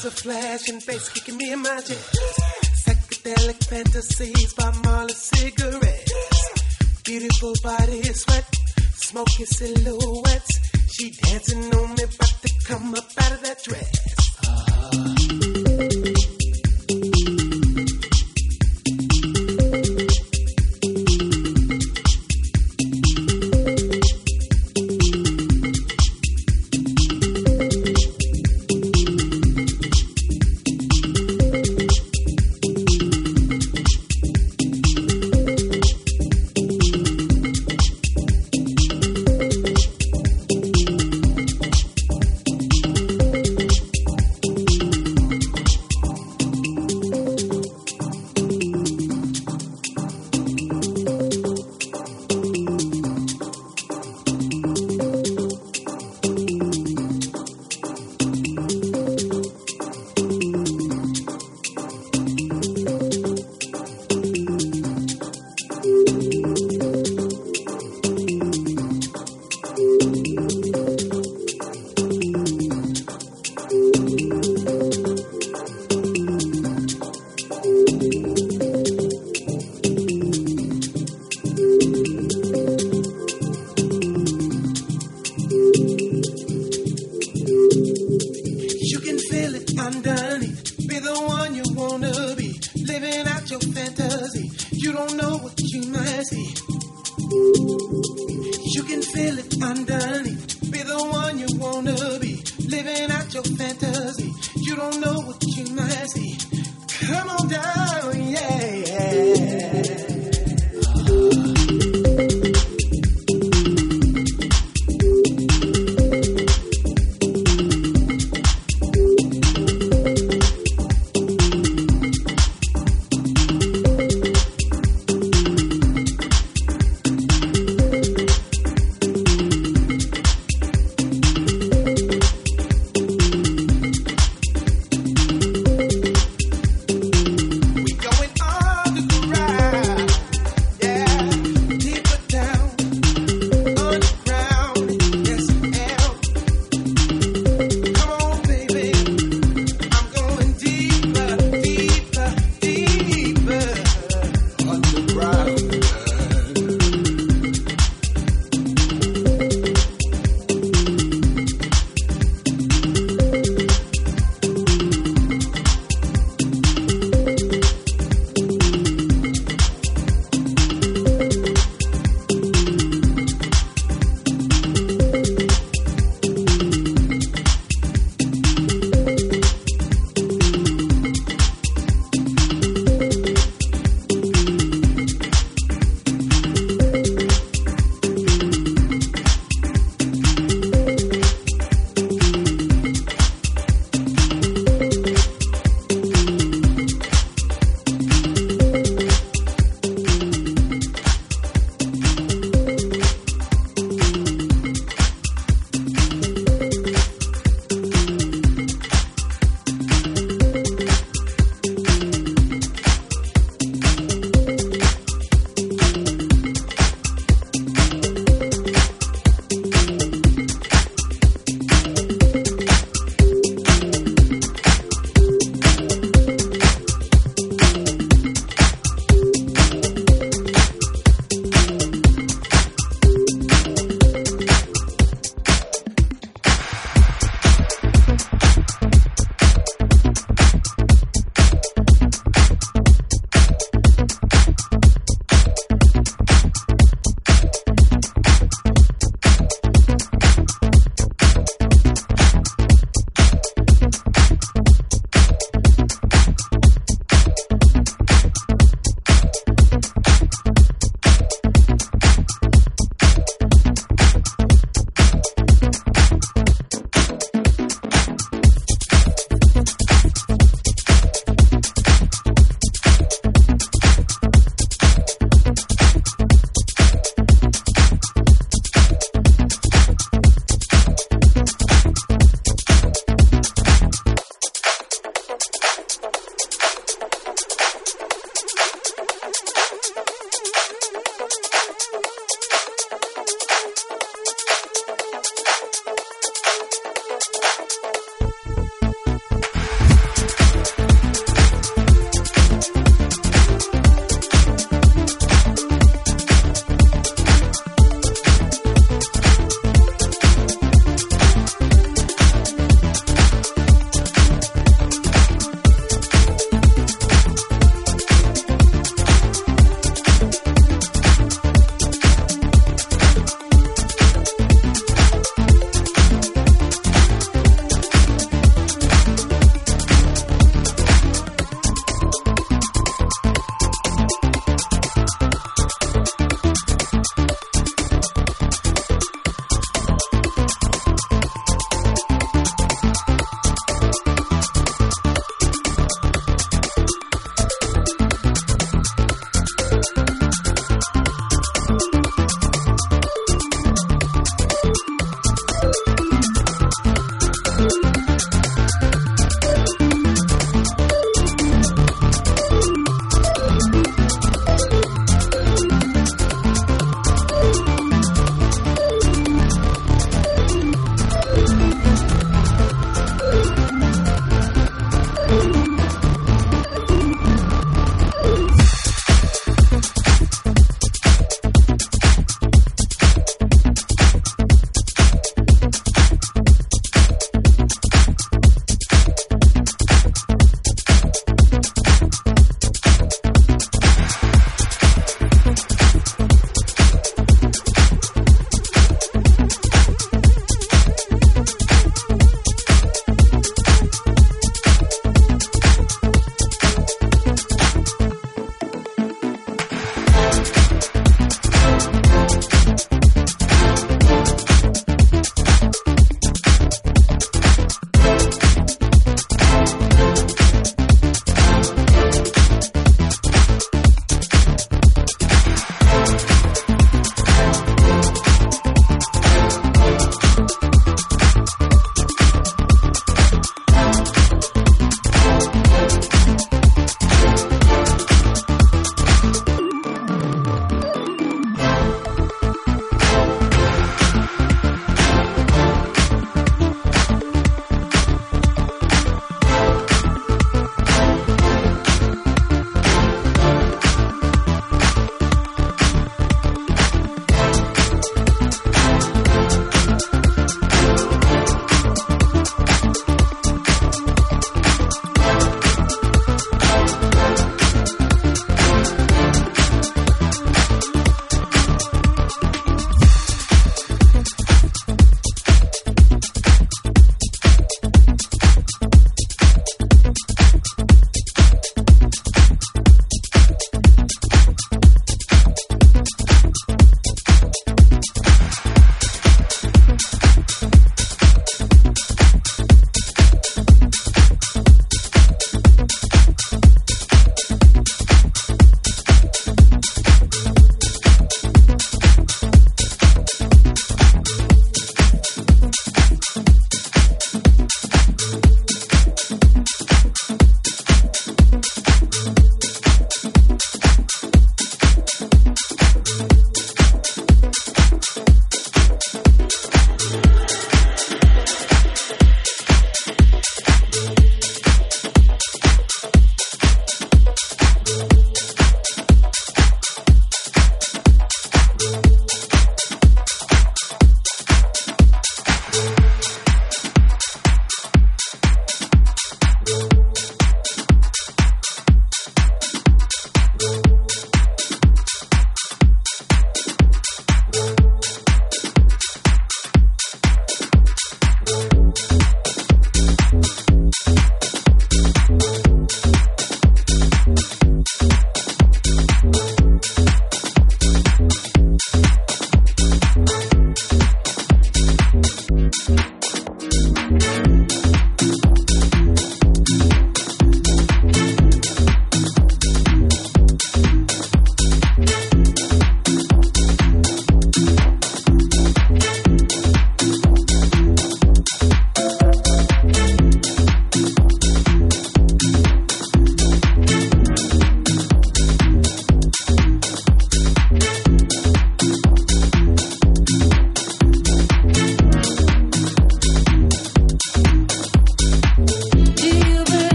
slash and bass kicking me in my chest. Psychedelic fantasies by Marley cigarettes. Beautiful body sweat, smoky silhouettes. She dancing on me, about to come up out of that dress. You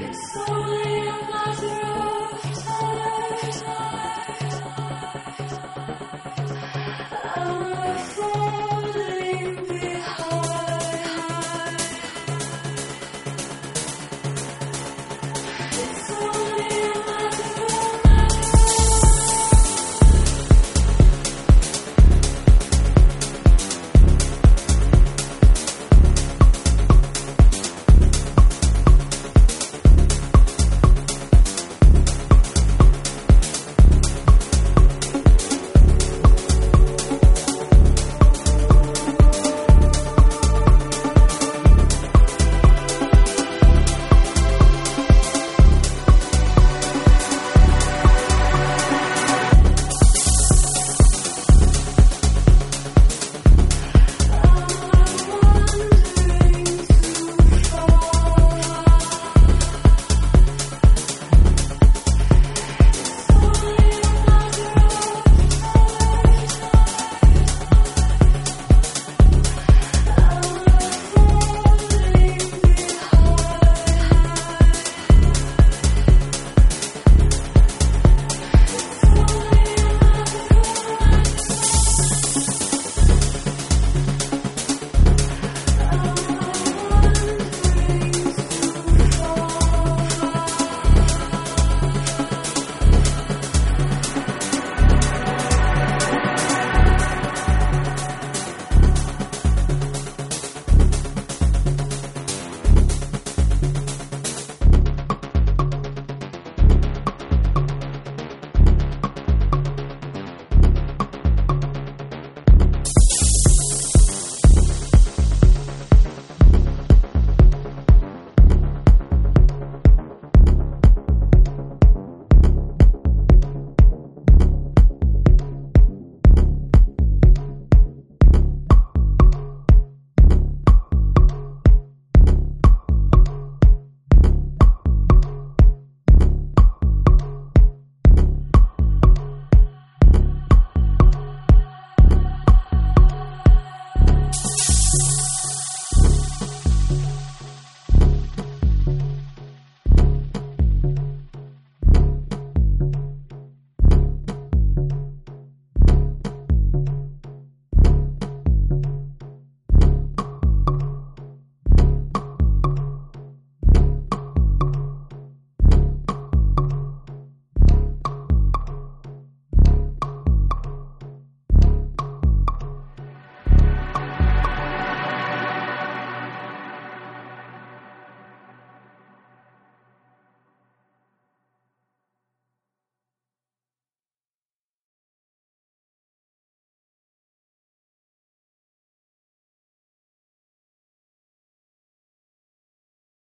Yes.